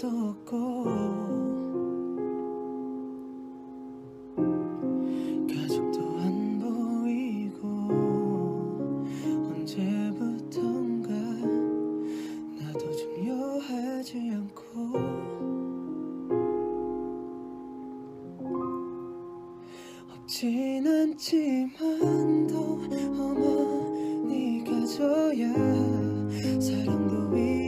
것도 없고 가족도 안 보이고 언제부턴가 나도 중요하지 않고 없진 않지만도 어머니가 줘야 사랑도 위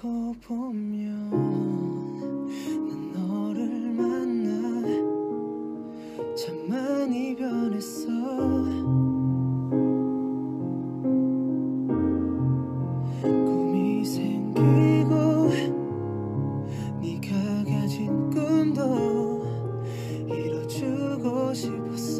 알고 보면 너를 만나 참 많이 변했어. 꿈이 생기고 네가 가진 꿈도 이뤄주고 싶었어.